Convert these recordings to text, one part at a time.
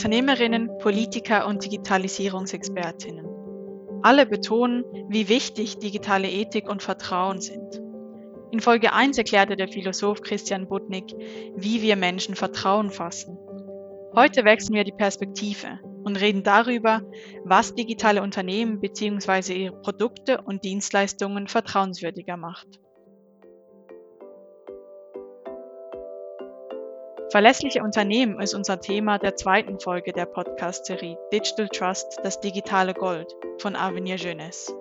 Unternehmerinnen, Politiker und Digitalisierungsexpertinnen. Alle betonen, wie wichtig digitale Ethik und Vertrauen sind. In Folge 1 erklärte der Philosoph Christian Budnick, wie wir Menschen Vertrauen fassen. Heute wechseln wir die Perspektive und reden darüber, was digitale Unternehmen bzw. ihre Produkte und Dienstleistungen vertrauenswürdiger macht. Verlässliche Unternehmen ist unser Thema der zweiten Folge der Podcast-Serie Digital Trust, das digitale Gold von Avenir Jeunesse.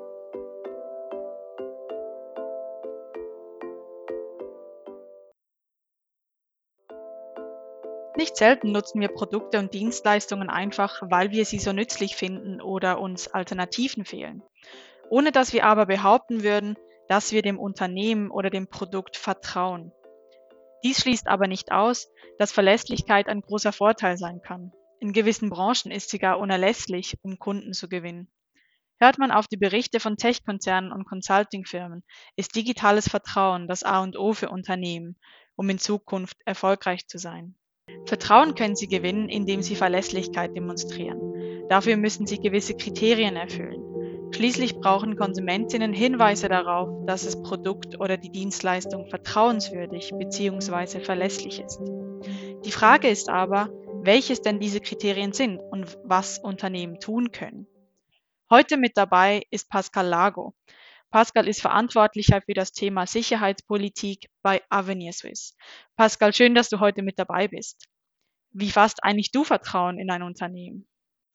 Nicht selten nutzen wir Produkte und Dienstleistungen einfach, weil wir sie so nützlich finden oder uns Alternativen fehlen, ohne dass wir aber behaupten würden, dass wir dem Unternehmen oder dem Produkt vertrauen. Dies schließt aber nicht aus, dass Verlässlichkeit ein großer Vorteil sein kann. In gewissen Branchen ist sie gar unerlässlich, um Kunden zu gewinnen. Hört man auf die Berichte von Tech-Konzernen und Consulting-Firmen, ist digitales Vertrauen das A und O für Unternehmen, um in Zukunft erfolgreich zu sein. Vertrauen können sie gewinnen, indem sie Verlässlichkeit demonstrieren. Dafür müssen sie gewisse Kriterien erfüllen. Schließlich brauchen Konsumentinnen Hinweise darauf, dass das Produkt oder die Dienstleistung vertrauenswürdig bzw. verlässlich ist. Die Frage ist aber, welches denn diese Kriterien sind und was Unternehmen tun können. Heute mit dabei ist Pascal Lago. Pascal ist Verantwortlicher für das Thema Sicherheitspolitik bei Avenir Swiss. Pascal, schön, dass du heute mit dabei bist. Wie fasst eigentlich du Vertrauen in ein Unternehmen?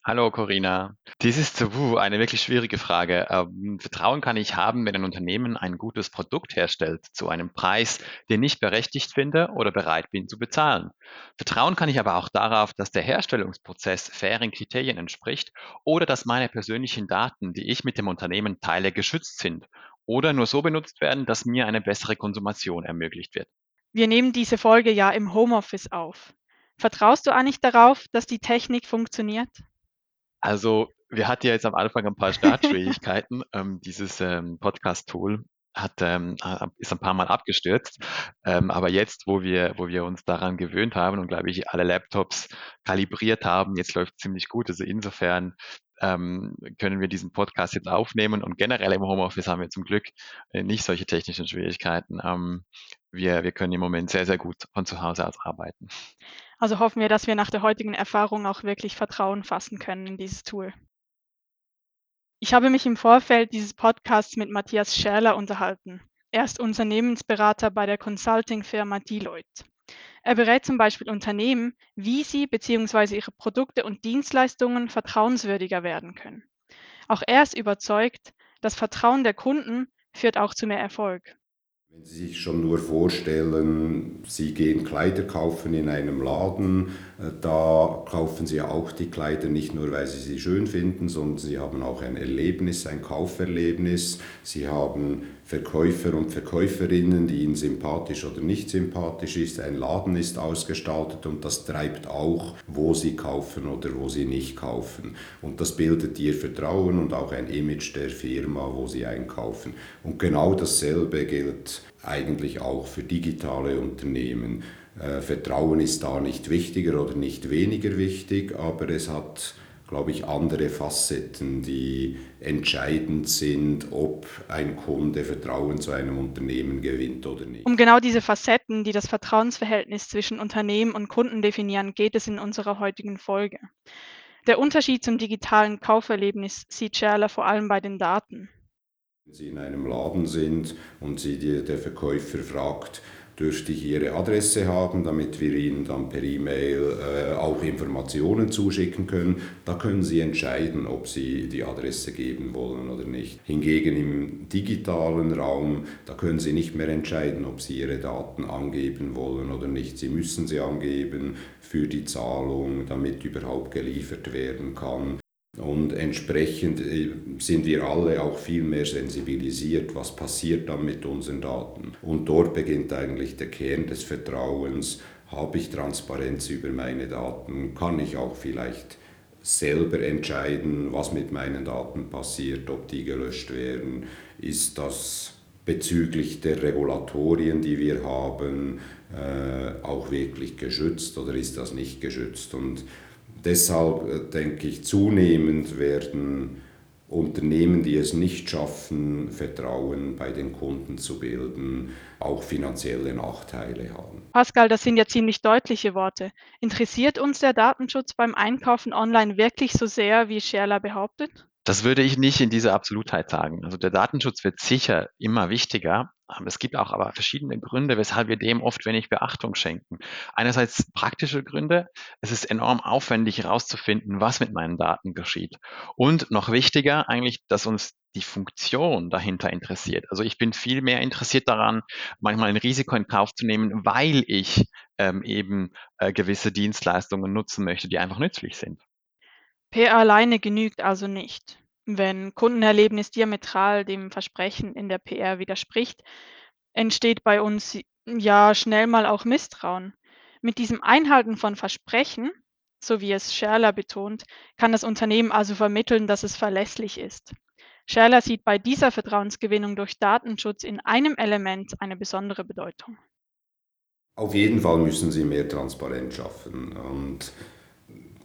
Hallo Corinna. Dies ist uh, eine wirklich schwierige Frage. Ähm, Vertrauen kann ich haben, wenn ein Unternehmen ein gutes Produkt herstellt zu einem Preis, den ich berechtigt finde oder bereit bin zu bezahlen. Vertrauen kann ich aber auch darauf, dass der Herstellungsprozess fairen Kriterien entspricht oder dass meine persönlichen Daten, die ich mit dem Unternehmen teile, geschützt sind oder nur so benutzt werden, dass mir eine bessere Konsumation ermöglicht wird. Wir nehmen diese Folge ja im Homeoffice auf. Vertraust du eigentlich darauf, dass die Technik funktioniert? Also, wir hatten ja jetzt am Anfang ein paar Startschwierigkeiten. ähm, dieses ähm, Podcast-Tool hat, ähm, ist ein paar Mal abgestürzt. Ähm, aber jetzt, wo wir, wo wir uns daran gewöhnt haben und, glaube ich, alle Laptops kalibriert haben, jetzt läuft ziemlich gut. Also insofern ähm, können wir diesen Podcast jetzt aufnehmen und generell im Homeoffice haben wir zum Glück äh, nicht solche technischen Schwierigkeiten. Ähm, wir, wir können im Moment sehr, sehr gut von zu Hause aus arbeiten. Also hoffen wir, dass wir nach der heutigen Erfahrung auch wirklich Vertrauen fassen können in dieses Tool. Ich habe mich im Vorfeld dieses Podcasts mit Matthias Schärler unterhalten. Er ist Unternehmensberater bei der Consulting-Firma Deloitte. Er berät zum Beispiel Unternehmen, wie sie bzw. ihre Produkte und Dienstleistungen vertrauenswürdiger werden können. Auch er ist überzeugt, das Vertrauen der Kunden führt auch zu mehr Erfolg. Wenn Sie sich schon nur vorstellen, Sie gehen Kleider kaufen in einem Laden, äh, da kaufen Sie auch die Kleider nicht nur, weil Sie sie schön finden, sondern Sie haben auch ein Erlebnis, ein Kauferlebnis. Sie haben Verkäufer und Verkäuferinnen, die Ihnen sympathisch oder nicht sympathisch ist. Ein Laden ist ausgestaltet und das treibt auch, wo Sie kaufen oder wo Sie nicht kaufen. Und das bildet Ihr Vertrauen und auch ein Image der Firma, wo Sie einkaufen. Und genau dasselbe gilt eigentlich auch für digitale Unternehmen. Äh, Vertrauen ist da nicht wichtiger oder nicht weniger wichtig, aber es hat glaube ich, andere Facetten, die entscheidend sind, ob ein Kunde Vertrauen zu einem Unternehmen gewinnt oder nicht. Um genau diese Facetten, die das Vertrauensverhältnis zwischen Unternehmen und Kunden definieren, geht es in unserer heutigen Folge. Der Unterschied zum digitalen Kauferlebnis sieht Scherler vor allem bei den Daten. Wenn Sie in einem Laden sind und Sie der Verkäufer fragt, dürfte ich Ihre Adresse haben, damit wir Ihnen dann per E-Mail äh, auch Informationen zuschicken können. Da können Sie entscheiden, ob Sie die Adresse geben wollen oder nicht. Hingegen im digitalen Raum, da können Sie nicht mehr entscheiden, ob Sie Ihre Daten angeben wollen oder nicht. Sie müssen sie angeben für die Zahlung, damit überhaupt geliefert werden kann. Und entsprechend äh, sind wir alle auch viel mehr sensibilisiert, was passiert dann mit unseren Daten. Und dort beginnt eigentlich der Kern des Vertrauens. Habe ich Transparenz über meine Daten? Kann ich auch vielleicht selber entscheiden, was mit meinen Daten passiert, ob die gelöscht werden? Ist das bezüglich der Regulatorien, die wir haben, äh, auch wirklich geschützt oder ist das nicht geschützt? Und Deshalb äh, denke ich, zunehmend werden Unternehmen, die es nicht schaffen, Vertrauen bei den Kunden zu bilden, auch finanzielle Nachteile haben. Pascal, das sind ja ziemlich deutliche Worte. Interessiert uns der Datenschutz beim Einkaufen online wirklich so sehr, wie Scherler behauptet? Das würde ich nicht in dieser Absolutheit sagen. Also der Datenschutz wird sicher immer wichtiger. Es gibt auch aber verschiedene Gründe, weshalb wir dem oft wenig Beachtung schenken. Einerseits praktische Gründe. Es ist enorm aufwendig herauszufinden, was mit meinen Daten geschieht. Und noch wichtiger eigentlich, dass uns die Funktion dahinter interessiert. Also ich bin viel mehr interessiert daran, manchmal ein Risiko in Kauf zu nehmen, weil ich ähm, eben äh, gewisse Dienstleistungen nutzen möchte, die einfach nützlich sind. PR alleine genügt also nicht. Wenn Kundenerlebnis diametral dem Versprechen in der PR widerspricht, entsteht bei uns ja schnell mal auch Misstrauen. Mit diesem Einhalten von Versprechen, so wie es Scherler betont, kann das Unternehmen also vermitteln, dass es verlässlich ist. Scherler sieht bei dieser Vertrauensgewinnung durch Datenschutz in einem Element eine besondere Bedeutung. Auf jeden Fall müssen Sie mehr Transparenz schaffen. Und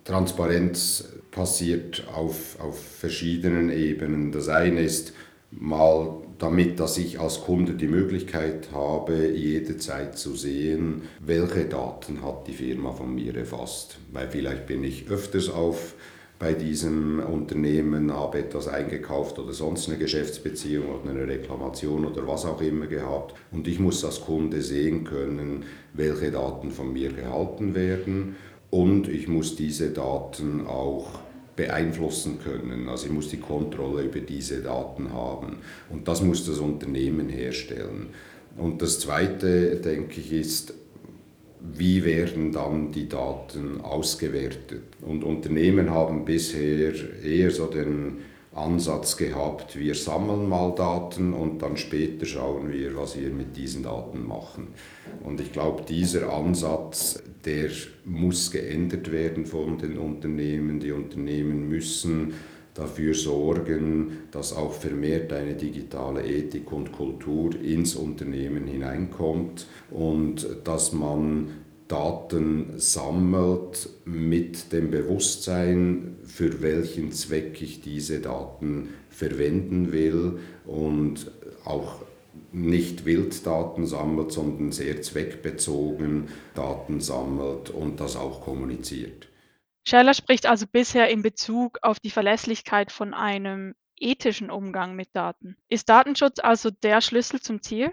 Transparenz passiert auf, auf verschiedenen Ebenen. Das eine ist mal damit, dass ich als Kunde die Möglichkeit habe, jederzeit zu sehen, welche Daten hat die Firma von mir erfasst. Weil vielleicht bin ich öfters auf bei diesem Unternehmen, habe etwas eingekauft oder sonst eine Geschäftsbeziehung oder eine Reklamation oder was auch immer gehabt. Und ich muss als Kunde sehen können, welche Daten von mir gehalten werden und ich muss diese Daten auch beeinflussen können. Also ich muss die Kontrolle über diese Daten haben und das muss das Unternehmen herstellen. Und das Zweite, denke ich, ist, wie werden dann die Daten ausgewertet? Und Unternehmen haben bisher eher so den Ansatz gehabt, wir sammeln mal Daten und dann später schauen wir, was wir mit diesen Daten machen. Und ich glaube, dieser Ansatz, der muss geändert werden von den Unternehmen. Die Unternehmen müssen dafür sorgen, dass auch vermehrt eine digitale Ethik und Kultur ins Unternehmen hineinkommt und dass man Daten sammelt mit dem Bewusstsein, für welchen Zweck ich diese Daten verwenden will und auch nicht Wilddaten sammelt, sondern sehr zweckbezogen Daten sammelt und das auch kommuniziert. Scheller spricht also bisher in Bezug auf die Verlässlichkeit von einem ethischen Umgang mit Daten. Ist Datenschutz also der Schlüssel zum Ziel?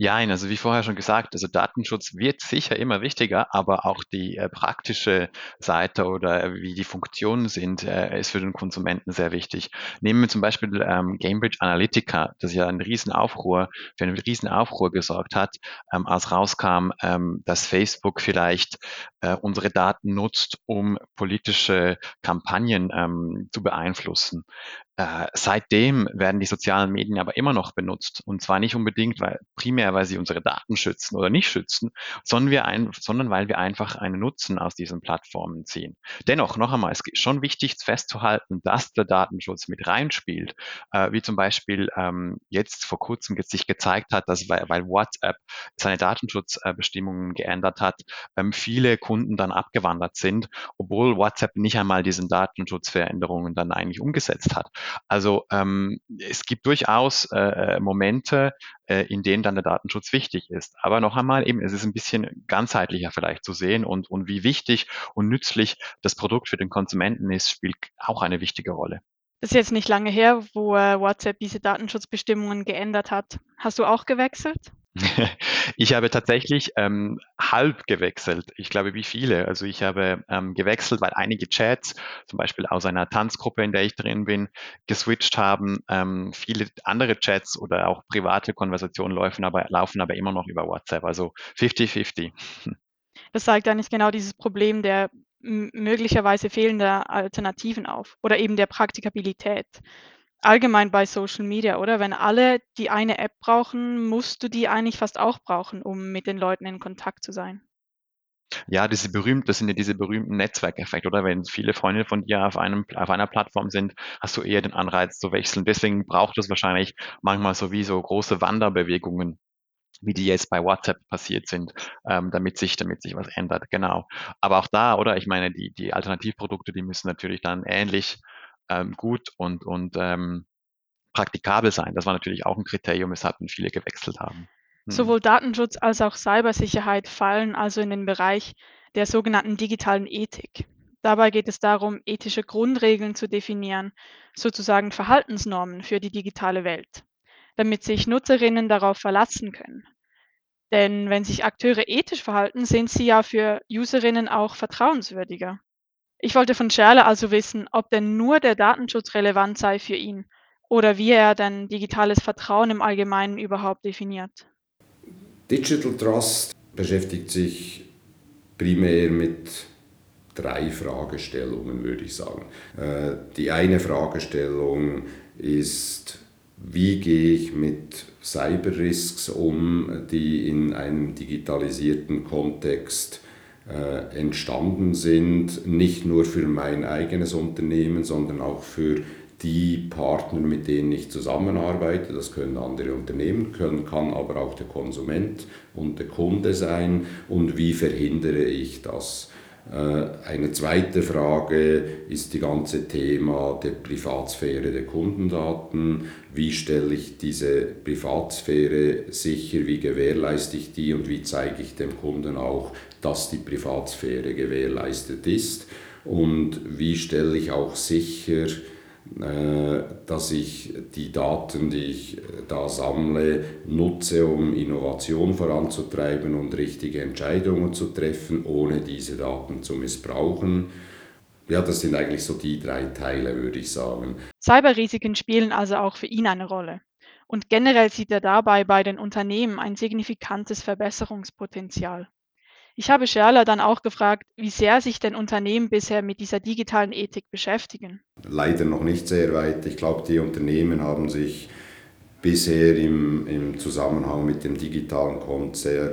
Ja, also wie vorher schon gesagt, also Datenschutz wird sicher immer wichtiger, aber auch die äh, praktische Seite oder äh, wie die Funktionen sind, äh, ist für den Konsumenten sehr wichtig. Nehmen wir zum Beispiel ähm, Cambridge Analytica, das ja einen Riesenaufruhr, für einen Riesenaufruhr gesorgt hat, ähm, als rauskam, ähm, dass Facebook vielleicht äh, unsere Daten nutzt, um politische Kampagnen ähm, zu beeinflussen. Äh, seitdem werden die sozialen Medien aber immer noch benutzt. Und zwar nicht unbedingt, weil primär, weil sie unsere Daten schützen oder nicht schützen, sondern, wir ein, sondern weil wir einfach einen Nutzen aus diesen Plattformen ziehen. Dennoch, noch einmal, es ist schon wichtig festzuhalten, dass der Datenschutz mit reinspielt. Äh, wie zum Beispiel ähm, jetzt vor kurzem sich gezeigt hat, dass weil, weil WhatsApp seine Datenschutzbestimmungen geändert hat, ähm, viele Kunden dann abgewandert sind, obwohl WhatsApp nicht einmal diesen Datenschutzveränderungen dann eigentlich umgesetzt hat. Also ähm, es gibt durchaus äh, äh, Momente, äh, in denen dann der Datenschutz wichtig ist. Aber noch einmal eben, es ist ein bisschen ganzheitlicher vielleicht zu sehen und, und wie wichtig und nützlich das Produkt für den Konsumenten ist, spielt auch eine wichtige Rolle. Das ist jetzt nicht lange her, wo äh, WhatsApp diese Datenschutzbestimmungen geändert hat. Hast du auch gewechselt? Ich habe tatsächlich ähm, halb gewechselt. Ich glaube, wie viele. Also ich habe ähm, gewechselt, weil einige Chats, zum Beispiel aus einer Tanzgruppe, in der ich drin bin, geswitcht haben. Ähm, viele andere Chats oder auch private Konversationen laufen aber, laufen aber immer noch über WhatsApp. Also 50-50. Das zeigt eigentlich genau dieses Problem der möglicherweise fehlender Alternativen auf oder eben der Praktikabilität allgemein bei Social Media, oder? Wenn alle die eine App brauchen, musst du die eigentlich fast auch brauchen, um mit den Leuten in Kontakt zu sein. Ja, diese berühmt, das sind ja diese berühmten Netzwerkeffekte, oder? Wenn viele Freunde von dir auf einem, auf einer Plattform sind, hast du eher den Anreiz zu wechseln. Deswegen braucht es wahrscheinlich manchmal sowieso große Wanderbewegungen wie die jetzt bei WhatsApp passiert sind, ähm, damit sich, damit sich was ändert. Genau. Aber auch da, oder? Ich meine, die, die Alternativprodukte, die müssen natürlich dann ähnlich ähm, gut und, und ähm, praktikabel sein. Das war natürlich auch ein Kriterium, weshalb viele gewechselt haben. Hm. Sowohl Datenschutz als auch Cybersicherheit fallen also in den Bereich der sogenannten digitalen Ethik. Dabei geht es darum, ethische Grundregeln zu definieren, sozusagen Verhaltensnormen für die digitale Welt, damit sich Nutzerinnen darauf verlassen können. Denn wenn sich Akteure ethisch verhalten, sind sie ja für Userinnen auch vertrauenswürdiger. Ich wollte von Scherle also wissen, ob denn nur der Datenschutz relevant sei für ihn oder wie er denn digitales Vertrauen im Allgemeinen überhaupt definiert. Digital Trust beschäftigt sich primär mit drei Fragestellungen, würde ich sagen. Äh, die eine Fragestellung ist, wie gehe ich mit Cyberrisks um, die in einem digitalisierten Kontext äh, entstanden sind, nicht nur für mein eigenes Unternehmen, sondern auch für die Partner, mit denen ich zusammenarbeite. Das können andere Unternehmen, können, kann aber auch der Konsument und der Kunde sein. Und wie verhindere ich das? Äh, eine zweite Frage ist die ganze Thema der Privatsphäre der Kundendaten. Wie stelle ich diese Privatsphäre sicher? Wie gewährleiste ich die? Und wie zeige ich dem Kunden auch, dass die Privatsphäre gewährleistet ist? Und wie stelle ich auch sicher, dass ich die Daten, die ich äh, da sammle, nutze, um Innovation voranzutreiben und richtige Entscheidungen zu treffen, ohne diese Daten zu missbrauchen. Ja, das sind eigentlich so die drei Teile, würde ich sagen. Cyberrisiken spielen also auch für ihn eine Rolle. Und generell sieht er dabei bei den Unternehmen ein signifikantes Verbesserungspotenzial. Ich habe Scherler dann auch gefragt, wie sehr sich denn Unternehmen bisher mit dieser digitalen Ethik beschäftigen. Leider noch nicht sehr weit. Ich glaube, die Unternehmen haben sich bisher im, im Zusammenhang mit dem digitalen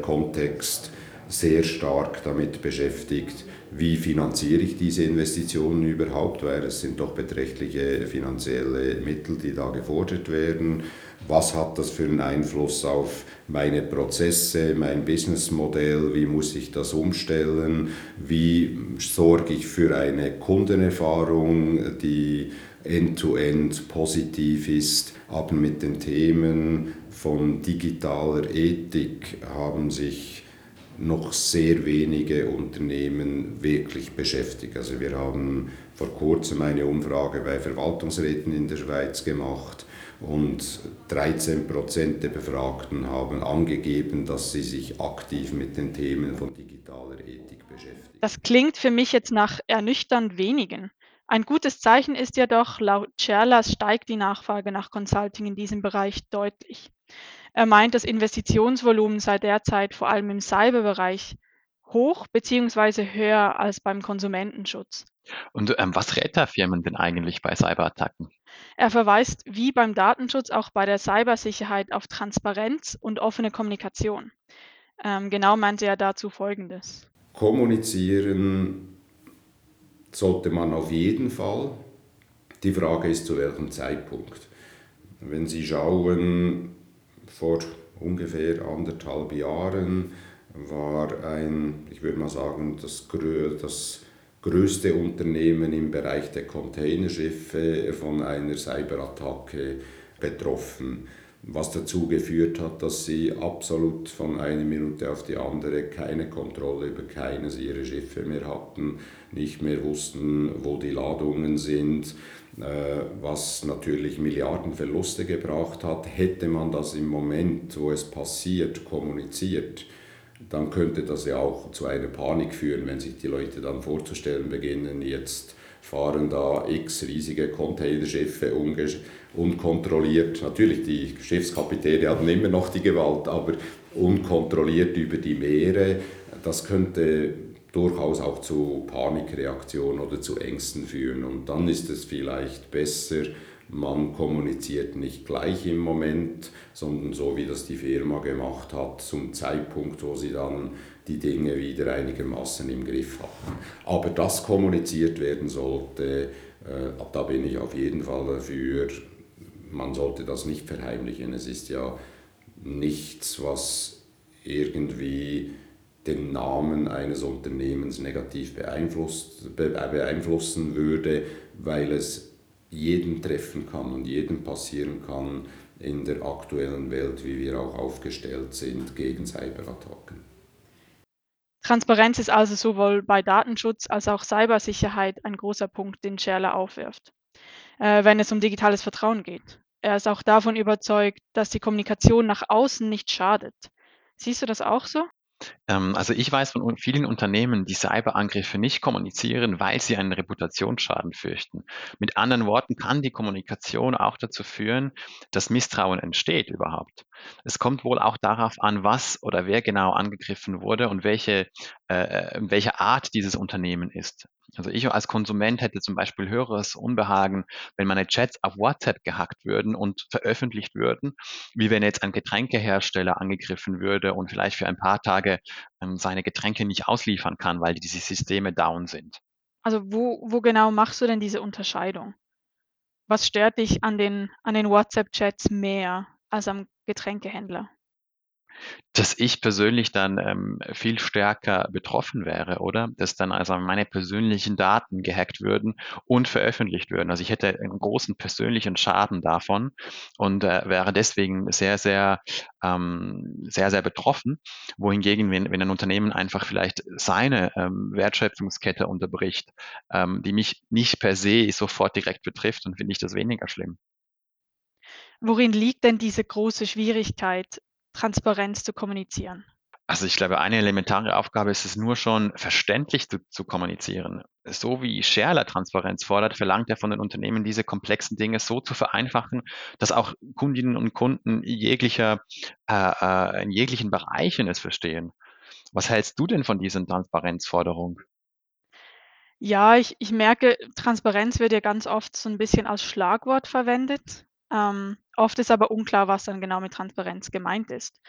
Kontext sehr stark damit beschäftigt, wie finanziere ich diese Investitionen überhaupt, weil es sind doch beträchtliche finanzielle Mittel, die da gefordert werden was hat das für einen Einfluss auf meine Prozesse, mein Businessmodell, wie muss ich das umstellen, wie sorge ich für eine Kundenerfahrung, die end-to-end -end positiv ist. Aber mit den Themen von digitaler Ethik haben sich noch sehr wenige Unternehmen wirklich beschäftigt. Also wir haben vor kurzem eine Umfrage bei Verwaltungsräten in der Schweiz gemacht und 13 Prozent der Befragten haben angegeben, dass sie sich aktiv mit den Themen von digitaler Ethik beschäftigen. Das klingt für mich jetzt nach ernüchternd wenigen. Ein gutes Zeichen ist jedoch, laut Cherlas steigt die Nachfrage nach Consulting in diesem Bereich deutlich. Er meint, das Investitionsvolumen sei derzeit vor allem im Cyberbereich hoch bzw. höher als beim Konsumentenschutz. Und ähm, was rät er Firmen denn eigentlich bei Cyberattacken? Er verweist wie beim Datenschutz auch bei der Cybersicherheit auf Transparenz und offene Kommunikation. Ähm, genau meinte er dazu Folgendes. Kommunizieren sollte man auf jeden Fall. Die Frage ist, zu welchem Zeitpunkt. Wenn Sie schauen, vor ungefähr anderthalb Jahren war ein, ich würde mal sagen, das, das größte Unternehmen im Bereich der Containerschiffe von einer Cyberattacke betroffen, was dazu geführt hat, dass sie absolut von einer Minute auf die andere keine Kontrolle über keines ihrer Schiffe mehr hatten, nicht mehr wussten, wo die Ladungen sind, äh, was natürlich Milliardenverluste gebracht hat. Hätte man das im Moment, wo es passiert, kommuniziert, dann könnte das ja auch zu einer Panik führen, wenn sich die Leute dann vorzustellen beginnen, jetzt fahren da x riesige Containerschiffe unkontrolliert. Natürlich, die Schiffskapitäne haben immer noch die Gewalt, aber unkontrolliert über die Meere. Das könnte durchaus auch zu Panikreaktionen oder zu Ängsten führen. Und dann ist es vielleicht besser, man kommuniziert nicht gleich im Moment, sondern so wie das die Firma gemacht hat, zum Zeitpunkt, wo sie dann die Dinge wieder einigermaßen im Griff hatten. Aber das kommuniziert werden sollte, äh, da bin ich auf jeden Fall dafür. Man sollte das nicht verheimlichen. Es ist ja nichts, was irgendwie den Namen eines Unternehmens negativ beeinflussen würde, weil es jeden treffen kann und jedem passieren kann in der aktuellen Welt, wie wir auch aufgestellt sind gegen Cyberattacken. Transparenz ist also sowohl bei Datenschutz als auch Cybersicherheit ein großer Punkt, den Scherler aufwirft, äh, wenn es um digitales Vertrauen geht. Er ist auch davon überzeugt, dass die Kommunikation nach außen nicht schadet. Siehst du das auch so? Ähm, also ich weiß von vielen Unternehmen, die Cyberangriffe nicht kommunizieren, weil sie einen Reputationsschaden fürchten. Mit anderen Worten kann die Kommunikation auch dazu führen, dass Misstrauen entsteht überhaupt. Es kommt wohl auch darauf an, was oder wer genau angegriffen wurde und welche, äh, äh welche Art dieses Unternehmen ist. Also ich als Konsument hätte zum Beispiel höheres Unbehagen, wenn meine Chats auf WhatsApp gehackt würden und veröffentlicht würden, wie wenn jetzt ein Getränkehersteller angegriffen würde und vielleicht für ein paar Tage ähm, seine Getränke nicht ausliefern kann, weil diese Systeme down sind. Also wo, wo genau machst du denn diese Unterscheidung? Was stört dich an den, an den WhatsApp-Chats mehr als am Getränkehändler? Dass ich persönlich dann, ähm, viel stärker betroffen wäre, oder? Dass dann also meine persönlichen Daten gehackt würden und veröffentlicht würden. Also, ich hätte einen großen persönlichen Schaden davon und, äh, wäre deswegen sehr, sehr, ähm sehr, sehr betroffen. Wohingegen, wenn wenn ein Unternehmen einfach vielleicht seine, ähm, Wertschöpfungskette unterbricht, ähm, die mich nicht per se sofort direkt betrifft, dann finde ich das weniger schlimm. Worin liegt denn diese große Schwierigkeit, Transparenz zu kommunizieren? Also ich glaube, eine elementare Aufgabe ist es nur schon, verständlich zu, zu kommunizieren. So wie Scherler Transparenz fordert, verlangt er von den Unternehmen, diese komplexen Dinge so zu vereinfachen, dass auch Kundinnen und Kunden jeglicher, äh, äh, in jeglichen Bereichen es verstehen. Was hältst du denn von diesen Transparenzforderungen? Ja, ich, ich merke, Transparenz wird ja ganz oft so ein bisschen als Schlagwort verwendet. Ähm, oft ist aber unklar, was dann genau mit Transparenz gemeint ist.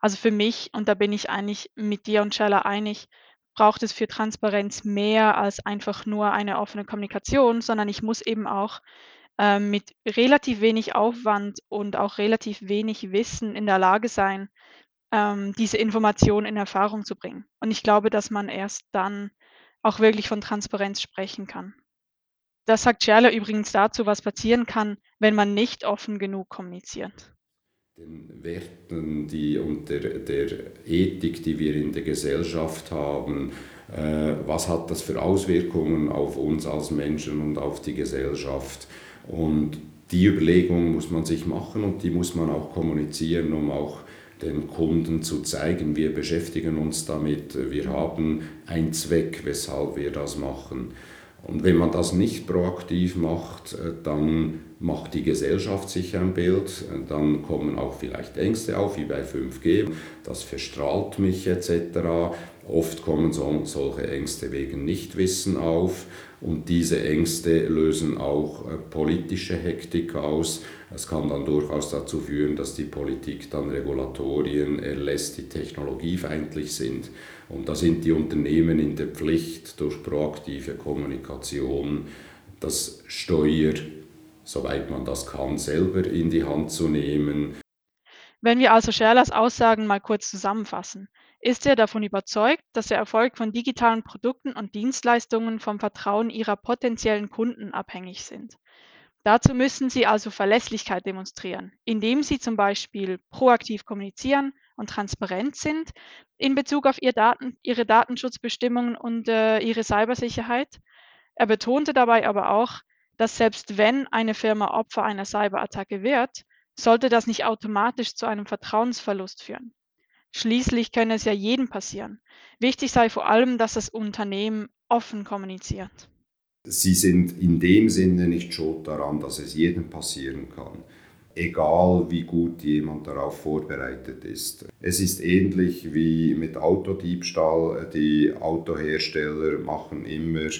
Also für mich, und da bin ich eigentlich mit dir und Scheller einig, braucht es für Transparenz mehr als einfach nur eine offene Kommunikation, sondern ich muss eben auch ähm, mit relativ wenig Aufwand und auch relativ wenig Wissen in der Lage sein, ähm, diese Information in Erfahrung zu bringen. Und ich glaube, dass man erst dann auch wirklich von Transparenz sprechen kann. Das sagt Scherler übrigens dazu, was passieren kann, wenn man nicht offen genug kommuniziert. Den Werten die, und der, der Ethik, die wir in der Gesellschaft haben, äh, was hat das für Auswirkungen auf uns als Menschen und auf die Gesellschaft? Und die Überlegung muss man sich machen und die muss man auch kommunizieren, um auch den Kunden zu zeigen, wir beschäftigen uns damit, wir haben einen Zweck, weshalb wir das machen. Und wenn man das nicht proaktiv macht, äh, dann macht die Gesellschaft sich ein Bild, dann kommen auch vielleicht Ängste auf, wie bei 5G, das verstrahlt mich etc. Oft kommen so, solche Ängste wegen Nichtwissen auf und diese Ängste lösen auch äh, politische Hektik aus. Es kann dann durchaus dazu führen, dass die Politik dann Regulatorien erlässt, die technologiefeindlich sind. Und da sind die Unternehmen in der Pflicht, durch proaktive Kommunikation das Steuer, soweit man das kann, selber in die Hand zu nehmen. Wenn wir also Scherlers Aussagen mal kurz zusammenfassen, ist er davon überzeugt, dass der Erfolg von digitalen Produkten und Dienstleistungen vom Vertrauen ihrer potenziellen Kunden abhängig sind. Dazu müssen sie also Verlässlichkeit demonstrieren, indem sie zum Beispiel proaktiv kommunizieren und transparent sind in Bezug auf ihr Daten, ihre Datenschutzbestimmungen und äh, ihre Cybersicherheit. Er betonte dabei aber auch, dass selbst wenn eine Firma Opfer einer Cyberattacke wird, sollte das nicht automatisch zu einem Vertrauensverlust führen. Schließlich könne es ja jedem passieren. Wichtig sei vor allem, dass das Unternehmen offen kommuniziert. Sie sind in dem Sinne nicht schuld daran, dass es jedem passieren kann, egal wie gut jemand darauf vorbereitet ist. Es ist ähnlich wie mit Autodiebstahl. Die Autohersteller machen immer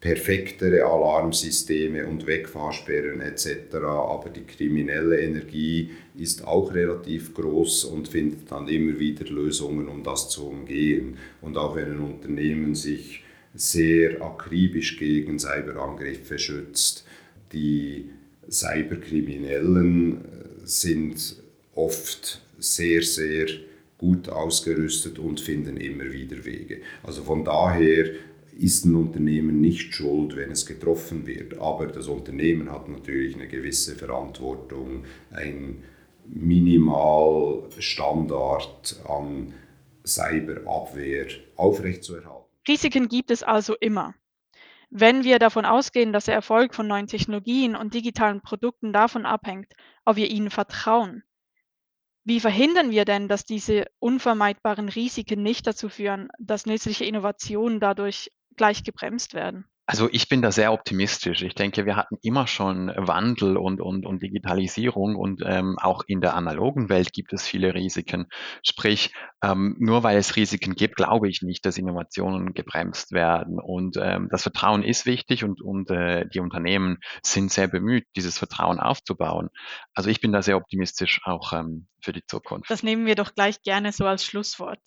perfektere Alarmsysteme und Wegfahrsperren etc. Aber die kriminelle Energie ist auch relativ groß und findet dann immer wieder Lösungen, um das zu umgehen. Und auch wenn ein Unternehmen sich sehr akribisch gegen Cyberangriffe schützt. Die Cyberkriminellen äh, sind oft sehr, sehr gut ausgerüstet und finden immer wieder Wege. Also von daher ist ein Unternehmen nicht schuld, wenn es getroffen wird, aber das Unternehmen hat natürlich eine gewisse Verantwortung, ein Minimalstandard an Cyberabwehr aufrechtzuerhalten. Risiken gibt es also immer. Wenn wir davon ausgehen, dass der Erfolg von neuen Technologien und digitalen Produkten davon abhängt, ob wir ihnen vertrauen, wie verhindern wir denn, dass diese unvermeidbaren Risiken nicht dazu führen, dass nützliche Innovationen dadurch gleich gebremst werden? Also ich bin da sehr optimistisch. Ich denke, wir hatten immer schon Wandel und, und, und Digitalisierung und ähm, auch in der analogen Welt gibt es viele Risiken. Sprich, ähm, nur weil es Risiken gibt, glaube ich nicht, dass Innovationen gebremst werden. Und ähm, das Vertrauen ist wichtig und, und äh, die Unternehmen sind sehr bemüht, dieses Vertrauen aufzubauen. Also ich bin da sehr optimistisch auch ähm, für die Zukunft. Das nehmen wir doch gleich gerne so als Schlusswort.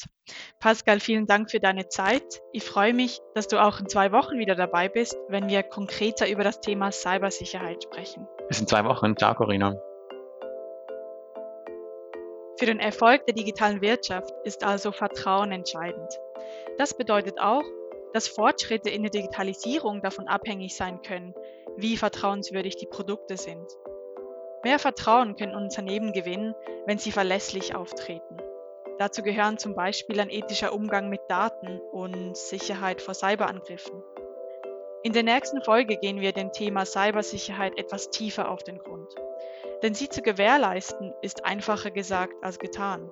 Pascal, vielen Dank für deine Zeit. Ich freue mich, dass du auch in zwei Wochen wieder dabei bist, wenn wir konkreter über das Thema Cybersicherheit sprechen. Bis in zwei Wochen. Ciao, Corinna. Für den Erfolg der digitalen Wirtschaft ist also Vertrauen entscheidend. Das bedeutet auch, dass Fortschritte in der Digitalisierung davon abhängig sein können, wie vertrauenswürdig die Produkte sind. Mehr Vertrauen können Unternehmen gewinnen, wenn sie verlässlich auftreten. Dazu gehören zum Beispiel ein ethischer Umgang mit Daten und Sicherheit vor Cyberangriffen. In der nächsten Folge gehen wir dem Thema Cybersicherheit etwas tiefer auf den Grund. Denn sie zu gewährleisten ist einfacher gesagt als getan.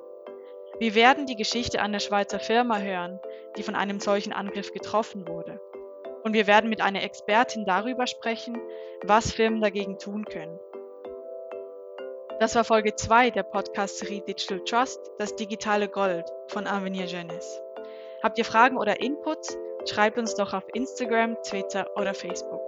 Wir werden die Geschichte einer Schweizer Firma hören, die von einem solchen Angriff getroffen wurde. Und wir werden mit einer Expertin darüber sprechen, was Firmen dagegen tun können. Das war Folge 2 der Podcast-Serie Digital Trust, das digitale Gold von Avenir Jeunesse. Habt ihr Fragen oder Inputs? Schreibt uns doch auf Instagram, Twitter oder Facebook.